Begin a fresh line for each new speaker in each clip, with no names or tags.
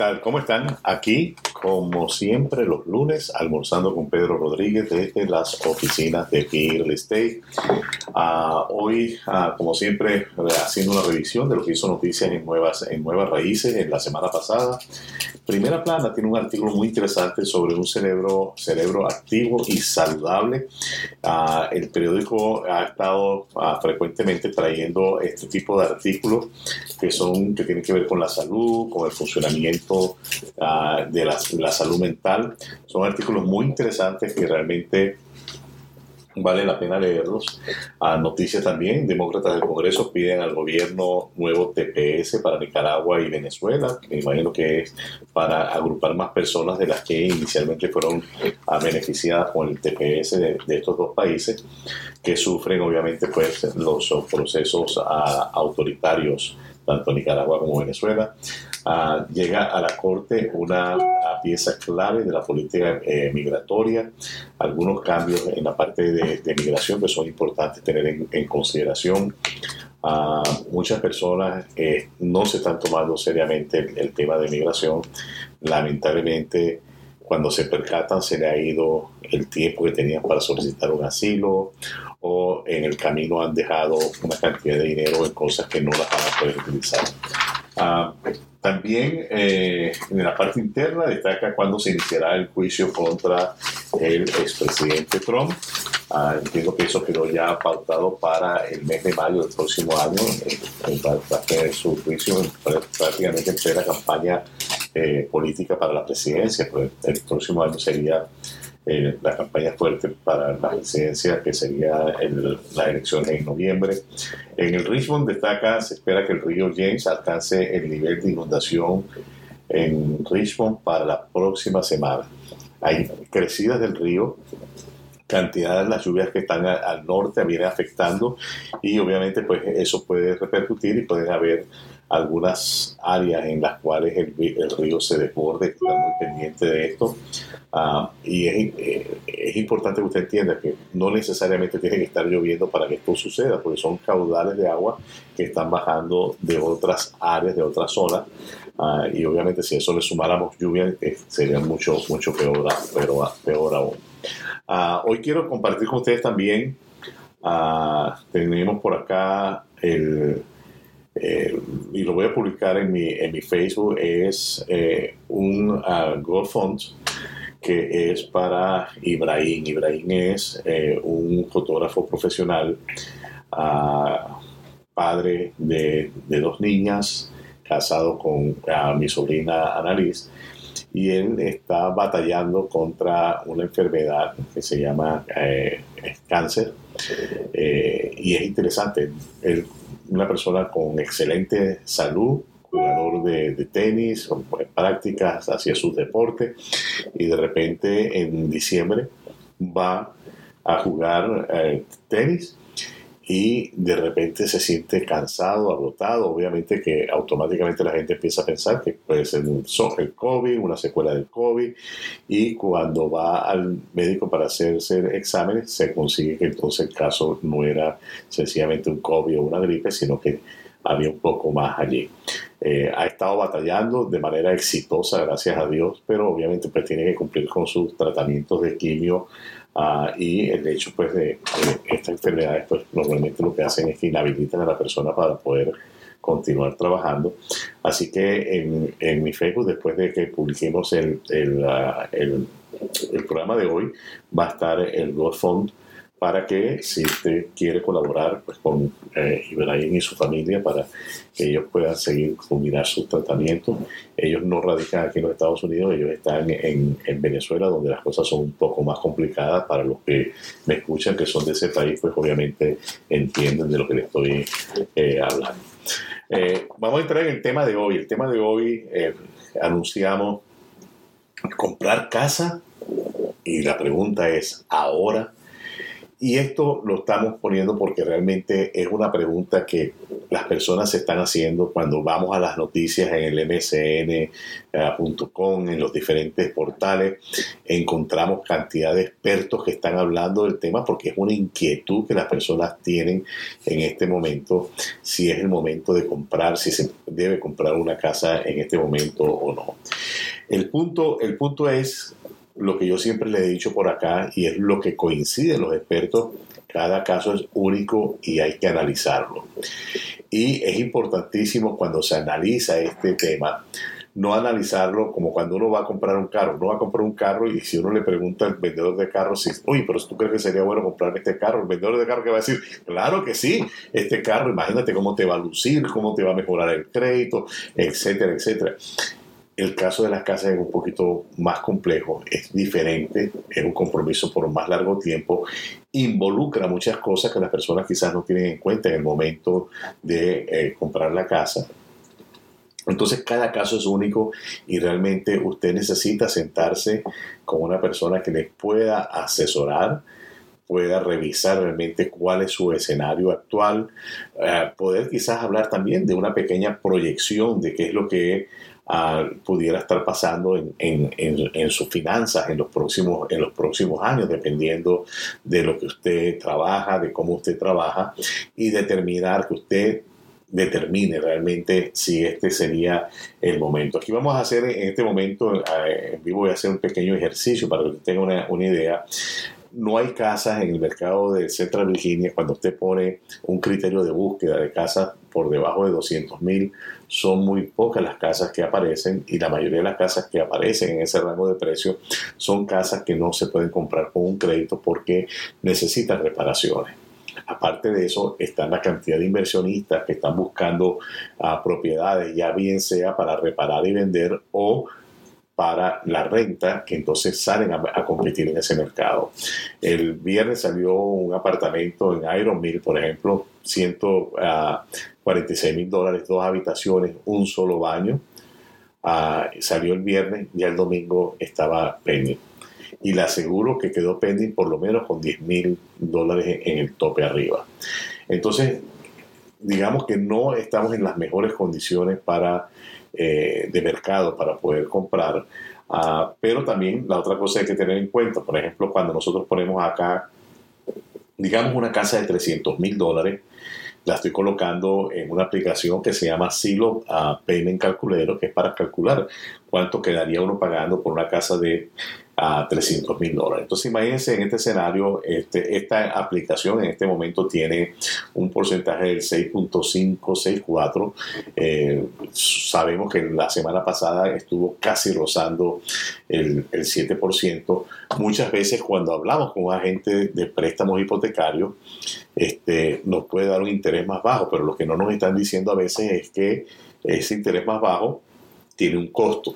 tal? ¿Cómo están? Aquí, como siempre, los lunes, almorzando con Pedro Rodríguez desde las oficinas de Real Estate. Ah, hoy, ah, como siempre, haciendo una revisión de lo que hizo noticias en nuevas, en nuevas raíces en la semana pasada. Primera Plana tiene un artículo muy interesante sobre un cerebro, cerebro activo y saludable. Ah, el periódico ha estado frecuentemente trayendo este tipo de artículos que son que tienen que ver con la salud, con el funcionamiento de la la salud mental. Son artículos muy interesantes que realmente vale la pena leerlos. A noticias también, demócratas del Congreso piden al gobierno nuevo TPS para Nicaragua y Venezuela, me imagino que es para agrupar más personas de las que inicialmente fueron beneficiadas con el TPS de, estos dos países, que sufren obviamente pues los procesos autoritarios, tanto Nicaragua como Venezuela. Ah, llega a la Corte una pieza clave de la política eh, migratoria, algunos cambios en la parte de, migración que son importantes tener en, consideración. Ah, muchas personas eh, no se están tomando seriamente el, tema de migración. Lamentablemente, cuando se percatan, se le ha ido el tiempo que tenían para solicitar un asilo o en el camino han dejado una cantidad de dinero en cosas que no las van a poder utilizar. Ah, también eh, en la parte interna destaca cuándo se iniciará el juicio contra el expresidente Trump. Ah, entiendo que eso quedó ya pautado para el mes de mayo del próximo año. Eh, su juicio prácticamente en la campaña eh, política para la presidencia. Pues el próximo año sería eh, la campaña fuerte para la presidencia, que sería las elecciones en noviembre. En el Richmond destaca, se espera que el río James alcance el nivel de inundación en Richmond para la próxima semana. Hay crecidas del río, cantidad de las lluvias que están al norte viene afectando y obviamente pues eso puede repercutir y pueden haber algunas áreas en las cuales el, río se desborde, están muy pendientes de esto. Ah, y eh, es, importante que usted entienda que no necesariamente tiene que estar lloviendo para que esto suceda, porque son caudales de agua que están bajando de otras áreas, de otras zonas. Ah, y obviamente si a eso le sumáramos lluvia, eh, sería mucho, mucho peor, pero, peor aún. Ah, hoy quiero compartir con ustedes también, tenemos por acá el eh, y lo voy a publicar en mi, en mi Facebook, es eh, un uh, Gold Fund que es para Ibrahim. Ibrahim es eh, un fotógrafo profesional, uh, padre de, de, dos niñas, casado con mi sobrina Annalise, y él está batallando contra una enfermedad que se llama cáncer. y es interesante, él una persona con excelente salud, jugador de, tenis, con prácticas hacia su deporte, y de repente en diciembre va a jugar eh, tenis y de repente se siente cansado, agotado, obviamente que automáticamente la gente empieza a pensar que puede ser un el COVID, una secuela del COVID, y cuando va al médico para hacerse exámenes se consigue que entonces el caso no era sencillamente un COVID o una gripe, sino que había un poco más allí. Eh, ha estado batallando de manera exitosa, gracias a Dios, pero obviamente pues tiene que cumplir con sus tratamientos de quimio Ah, y el hecho pues de, estas enfermedades pues normalmente lo que hacen es que inhabilitan a la persona para poder continuar trabajando. Así que en, mi Facebook, después de que publiquemos el, ah, el, el programa de hoy, va a estar el GoFund para que si usted quiere colaborar pues, con eh, Ibrahim y su familia para que ellos puedan seguir culminar su tratamiento. Ellos no radican aquí en los Estados Unidos, ellos están en, en, Venezuela, donde las cosas son un poco más complicadas. Para los que me escuchan, que son de ese país, pues obviamente entienden de lo que les estoy eh, hablando. Eh, vamos a entrar en el tema de hoy. El tema de hoy anunciamos comprar casa y la pregunta es, ¿ahora? Y esto lo estamos poniendo porque realmente es una pregunta que las personas se están haciendo cuando vamos a las noticias en el msn.com, en los diferentes portales, encontramos cantidad de expertos que están hablando del tema porque es una inquietud que las personas tienen en este momento, si es el momento de comprar, si se debe comprar una casa en este momento o no. El punto, el punto es lo que yo siempre le he dicho por acá y es lo que coinciden los expertos cada caso es único y hay que analizarlo. Y es importantísimo cuando se analiza este tema, no analizarlo como cuando uno va a comprar un carro. Uno va a comprar un carro y si uno le pregunta al vendedor de carros, si, uy, pero tú crees que sería bueno comprar este carro, el vendedor de carro que va a decir, claro que sí, este carro, imagínate cómo te va a lucir, cómo te va a mejorar el crédito, etcétera, etcétera. El caso de las casas es un poquito más complejo, es diferente, es un compromiso por más largo tiempo, involucra muchas cosas que las personas quizás no tienen en cuenta en el momento de eh, comprar la casa. Entonces cada caso es único y realmente usted necesita sentarse con una persona que le pueda asesorar, pueda revisar realmente cuál es su escenario actual, eh, poder quizás hablar también de una pequeña proyección de qué es lo que pudiera estar pasando en, en, sus finanzas en los, próximos, en los próximos años, dependiendo de lo que usted trabaja, de cómo usted trabaja, y determinar que usted determine realmente si este sería el momento. Aquí vamos a hacer en este momento, eh, en vivo voy a hacer un pequeño ejercicio para que tenga una, una idea no hay casas en el mercado de Central Virginia cuando usted pone un criterio de búsqueda de casas por debajo de 200 mil, son muy pocas las casas que aparecen y la mayoría de las casas que aparecen en ese rango de precio son casas que no se pueden comprar con un crédito porque necesitan reparaciones. Aparte de eso, está la cantidad de inversionistas que están buscando ah, propiedades, ya bien sea para reparar y vender o para la renta, que entonces salen a, competir en ese mercado. El viernes salió un apartamento en Iron Mill, por ejemplo, 146 mil dólares, dos habitaciones, un solo baño. Ah, salió el viernes y el domingo estaba pending. Y le aseguro que quedó pending por lo menos con 10 mil dólares en el tope arriba. Entonces, digamos que no estamos en las mejores condiciones para eh, de mercado para poder comprar. Ah, pero también la otra cosa hay que tener en cuenta, por ejemplo, cuando nosotros ponemos acá, digamos, una casa de 300 mil dólares, la estoy colocando en una aplicación que se llama Silo uh, Payment Calculator, que es para calcular cuánto quedaría uno pagando por una casa de a 300 mil dólares. Entonces imagínense en este escenario, este, esta aplicación en este momento tiene un porcentaje del 6.564. Eh, sabemos que la semana pasada estuvo casi rozando el, el 7%. Muchas veces cuando hablamos con un agente de préstamos hipotecarios, este, nos puede dar un interés más bajo, pero lo que no nos están diciendo a veces es que ese interés más bajo tiene un costo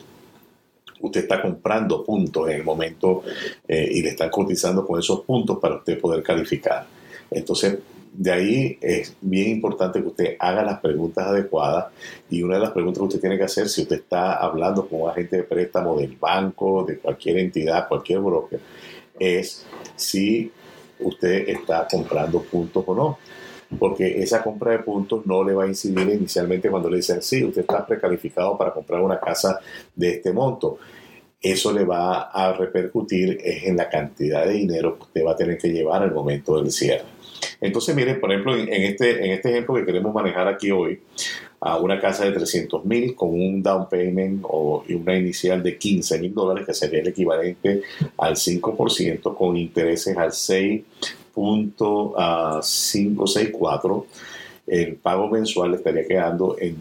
usted está comprando puntos en el momento eh, y le están cotizando con esos puntos para usted poder calificar. Entonces, de ahí es bien importante que usted haga las preguntas adecuadas y una de las preguntas que usted tiene que hacer si usted está hablando con un agente de préstamo del banco, de cualquier entidad, cualquier broker, es si usted está comprando puntos o no. Porque esa compra de puntos no le va a incidir inicialmente cuando le dicen, sí, usted está precalificado para comprar una casa de este monto eso le va a repercutir en la cantidad de dinero que usted va a tener que llevar al momento del cierre. Entonces, miren, por ejemplo, en, este, en este ejemplo que queremos manejar aquí hoy, a una casa de 300 mil con un down payment o una inicial de 15 mil dólares, que sería el equivalente al 5% con intereses al 6.564, el pago mensual estaría quedando en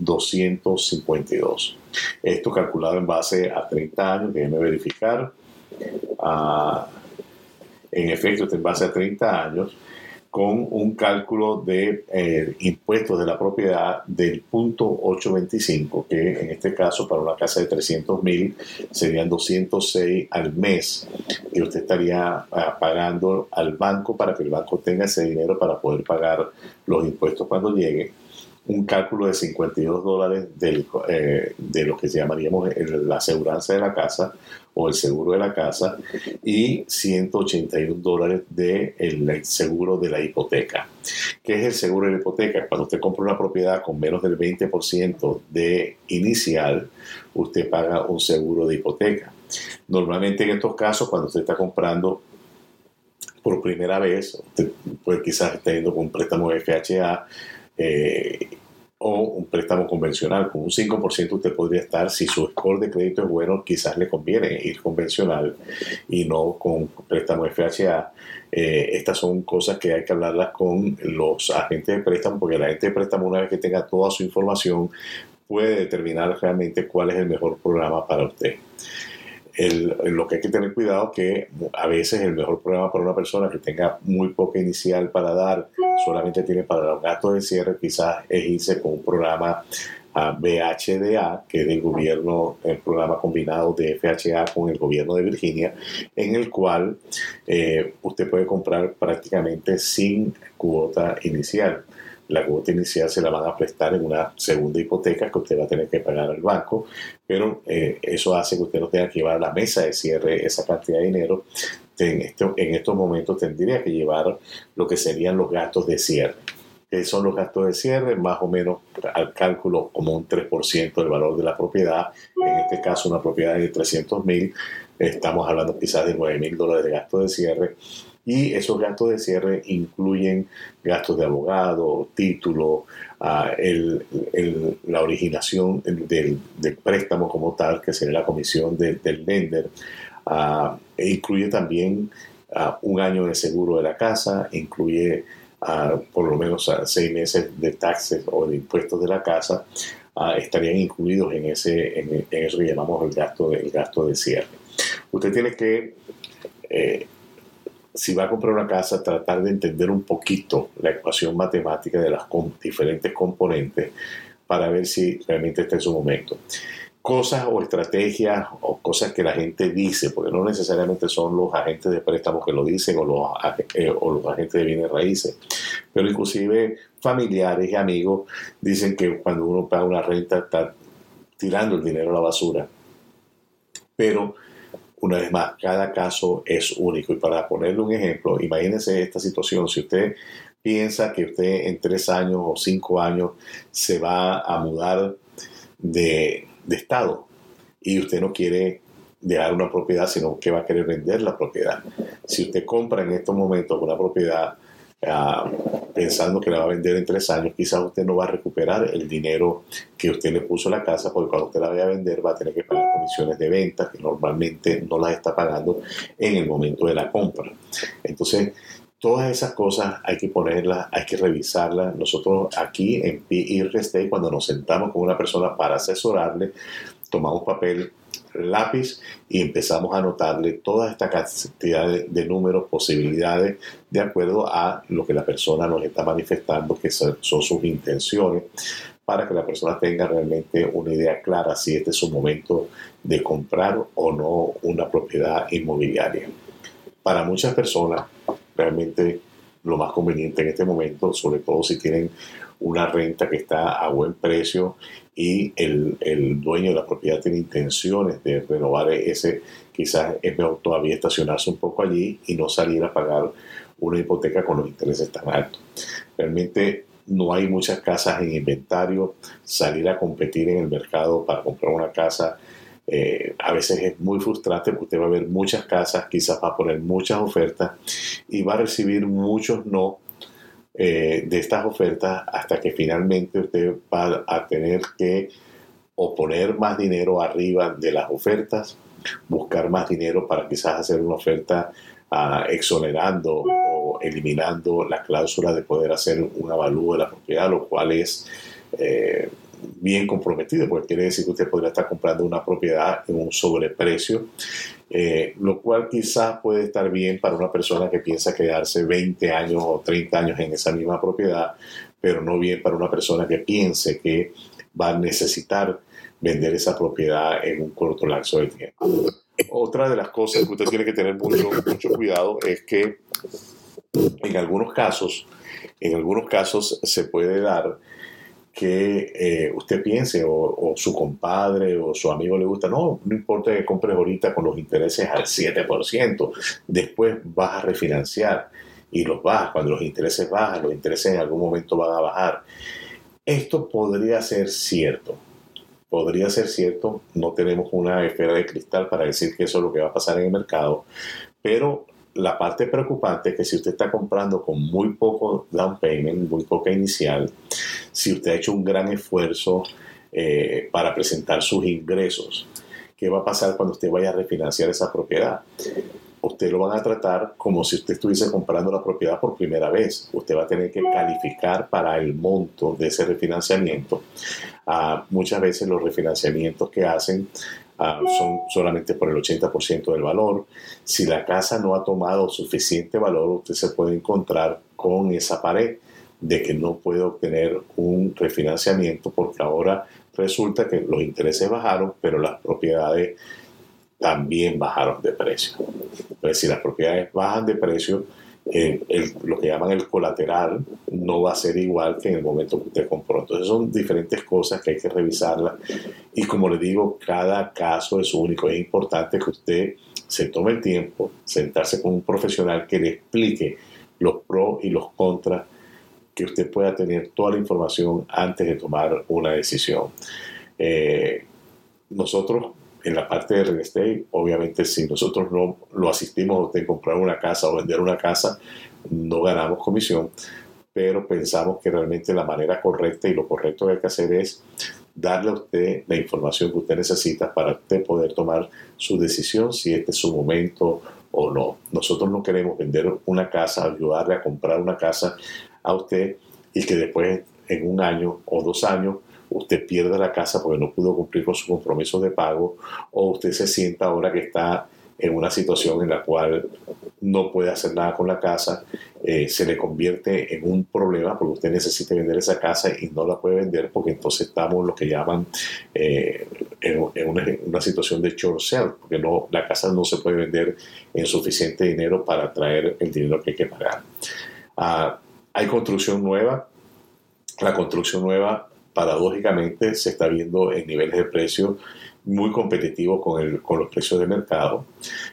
2.252. Esto calculado en base a 30 años, déjeme verificar. Ah, en efecto, en base a 30 años, con un cálculo de eh, impuestos de la propiedad del punto 825, que en este caso para una casa de 300 mil serían 206 al mes, y usted estaría ah, pagando al banco para que el banco tenga ese dinero para poder pagar los impuestos cuando llegue un cálculo de 52 dólares eh, de lo que llamaríamos la aseguranza de la casa o el seguro de la casa y 181 dólares del seguro de la hipoteca. ¿Qué es el seguro de la hipoteca? Cuando usted compra una propiedad con menos del 20% de inicial, usted paga un seguro de hipoteca. Normalmente en estos casos, cuando usted está comprando por primera vez, usted puede quizás estar yendo con un préstamo FHA, eh, o un préstamo convencional. Con un 5% usted podría estar, si su score de crédito es bueno, quizás le conviene ir convencional y no con préstamo FHA. Eh, estas son cosas que hay que hablarlas con los agentes de préstamo, porque la agente de préstamo, una vez que tenga toda su información, puede determinar realmente cuál es el mejor programa para usted lo que hay que tener cuidado es que a veces el mejor programa para una persona que tenga muy poca inicial para dar, solamente tiene para los gastos de cierre, quizás es irse con un programa BHDA, que es del gobierno, el programa combinado de FHA con el gobierno de Virginia, en el cual eh, usted puede comprar prácticamente sin cuota inicial la cuota inicial se la van a prestar en una segunda hipoteca que usted va a tener que pagar al banco, pero eh, eso hace que usted no tenga que llevar a la mesa de cierre esa cantidad de dinero. En, en estos momentos tendría que llevar lo que serían los gastos de cierre. ¿Qué son los gastos de cierre? Más o menos al cálculo como un 3% del valor de la propiedad. En este caso, una propiedad de 300 mil, estamos hablando quizás de 9 mil dólares de gastos de cierre y esos gastos de cierre incluyen gastos de abogado, título, ah, la originación del, préstamo como tal, que sería la comisión del lender. Uh, incluye también ah, un año de seguro de la casa, incluye por lo menos seis meses de taxes o de impuestos de la casa. estarían incluidos en, ese, en, eso que llamamos el gasto, el gasto de cierre. Usted tiene que eh, si va a comprar una casa, tratar de entender un poquito la ecuación matemática de las diferentes componentes para ver si realmente está en su momento. Cosas o estrategias o cosas que la gente dice, porque no necesariamente son los agentes de préstamos que lo dicen o los, eh, o los agentes de bienes raíces, pero inclusive familiares y amigos dicen que cuando uno paga una renta está tirando el dinero a la basura. Pero una vez más, cada caso es único. Y para ponerle un ejemplo, imagínense esta situación. Si usted piensa que usted en tres años o cinco años se va a mudar de, de estado y usted no quiere dejar una propiedad, sino que va a querer vender la propiedad. Si usted compra en estos momentos una propiedad Pensando que la va a vender en tres años, quizás usted no va a recuperar el dinero que usted le puso a la casa, porque cuando usted la vaya a vender va a tener que pagar comisiones de venta que normalmente no las está pagando en el momento de la compra. Entonces, todas esas cosas hay que ponerlas, hay que revisarlas. Nosotros aquí en Estate, cuando nos sentamos con una persona para asesorarle, tomamos papel, lápiz y empezamos a anotarle toda esta cantidad de, números, posibilidades, de acuerdo a lo que la persona nos está manifestando, que son, sus intenciones, para que la persona tenga realmente una idea clara si este es su momento de comprar o no una propiedad inmobiliaria. Para muchas personas, realmente lo más conveniente en este momento, sobre todo si tienen una renta que está a buen precio y el, el, dueño de la propiedad tiene intenciones de renovar ese, quizás es mejor todavía estacionarse un poco allí y no salir a pagar una hipoteca con los intereses tan altos. Realmente no hay muchas casas en inventario, salir a competir en el mercado para comprar una casa eh, a veces es muy frustrante porque usted va a ver muchas casas, quizás va a poner muchas ofertas y va a recibir muchos no eh, de estas ofertas hasta que finalmente usted va a tener que o poner más dinero arriba de las ofertas, buscar más dinero para quizás hacer una oferta ah, exonerando o eliminando la cláusula de poder hacer un avalúo de la propiedad, lo cual es eh, bien comprometido, porque quiere decir que usted podría estar comprando una propiedad en un sobreprecio eh, lo cual quizás puede estar bien para una persona que piensa quedarse 20 años o 30 años en esa misma propiedad, pero no bien para una persona que piense que va a necesitar vender esa propiedad en un corto lapso de tiempo. Otra de las cosas que usted tiene que tener mucho, mucho cuidado es que en algunos casos, en algunos casos se puede dar que eh, usted piense o, su compadre o su amigo le gusta, no, no importa que compres ahorita con los intereses al 7%, después vas a refinanciar y los bajas, cuando los intereses bajan, los intereses en algún momento van a bajar. Esto podría ser cierto, podría ser cierto, no tenemos una esfera de cristal para decir que eso es lo que va a pasar en el mercado, pero la parte preocupante es que si usted está comprando con muy poco down payment, muy poca inicial, si usted ha hecho un gran esfuerzo eh, para presentar sus ingresos, ¿qué va a pasar cuando usted vaya a refinanciar esa propiedad? Usted lo van a tratar como si usted estuviese comprando la propiedad por primera vez. Usted va a tener que calificar para el monto de ese refinanciamiento. Ah, muchas veces los refinanciamientos que hacen Ah, son solamente por el 80% del valor. Si la casa no ha tomado suficiente valor, usted se puede encontrar con esa pared de que no puede obtener un refinanciamiento porque ahora resulta que los intereses bajaron, pero las propiedades también bajaron de precio. Entonces, si las propiedades bajan de precio, lo que llaman el colateral no va a ser igual que en el momento que usted compró. Entonces son diferentes cosas que hay que revisarlas y como le digo, cada caso es único. Es importante que usted se tome el tiempo, sentarse con un profesional que le explique los pros y los contras, que usted pueda tener toda la información antes de tomar una decisión. Eh, nosotros en la parte de real estate, obviamente si nosotros no lo asistimos a usted comprar una casa o vender una casa, no ganamos comisión, pero pensamos que realmente la manera correcta y lo correcto que hay que hacer es darle a usted la información que usted necesita para usted poder tomar su decisión si este es su momento o no. Nosotros no queremos vender una casa, ayudarle a comprar una casa a usted y que después en un año o dos años usted pierde la casa porque no pudo cumplir con su compromiso de pago o usted se sienta ahora que está en una situación en la cual no puede hacer nada con la casa, eh, se le convierte en un problema porque usted necesita vender esa casa y no la puede vender porque entonces estamos en lo que llaman eh, en, una, situación de short sale, porque no, la casa no se puede vender en suficiente dinero para traer el dinero que hay que pagar. Ah, hay construcción nueva, la construcción nueva paradójicamente se está viendo en niveles de precio muy competitivos con, el, con los precios de mercado.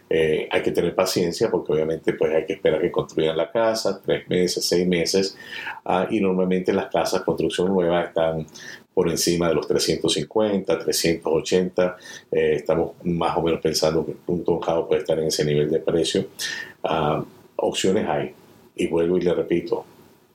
Eh, hay que tener paciencia porque obviamente pues hay que esperar que construyan la casa, tres meses, seis meses, ah, y normalmente las casas construcción nueva están por encima de los 350, 380. Eh, estamos más o menos pensando que punto house puede estar en ese nivel de precio. Ah, opciones hay. Y vuelvo y le repito,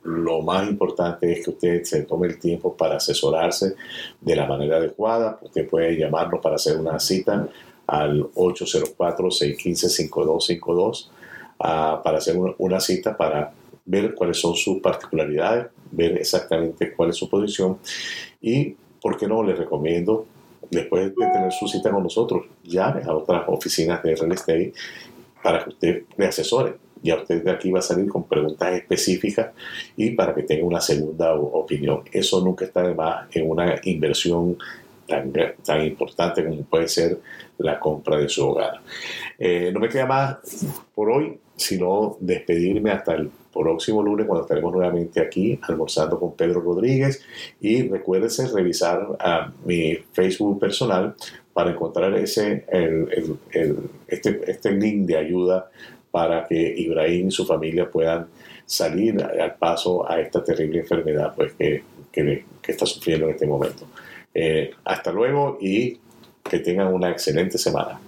lo más importante es que usted se tome el tiempo para asesorarse de la manera adecuada. Usted puede llamarnos para hacer una cita al 804-615-5252 ah, para hacer una, cita para ver cuáles son sus particularidades, ver exactamente cuál es su posición y, ¿por qué no? Le recomiendo, después de tener su cita con nosotros, llame a otras oficinas de real estate para que usted le asesore ya usted de aquí va a salir con preguntas específicas y para que tenga una segunda opinión. Eso nunca está de más en una inversión tan, tan importante como puede ser la compra de su hogar. Eh, no me queda más por hoy, sino despedirme hasta el próximo lunes cuando estaremos nuevamente aquí almorzando con Pedro Rodríguez y recuérdense revisar mi Facebook personal para encontrar ese, este, este link de ayuda para que Ibrahim y su familia puedan salir al paso a esta terrible enfermedad pues, que, que, está sufriendo en este momento. Eh, hasta luego y que tengan una excelente semana.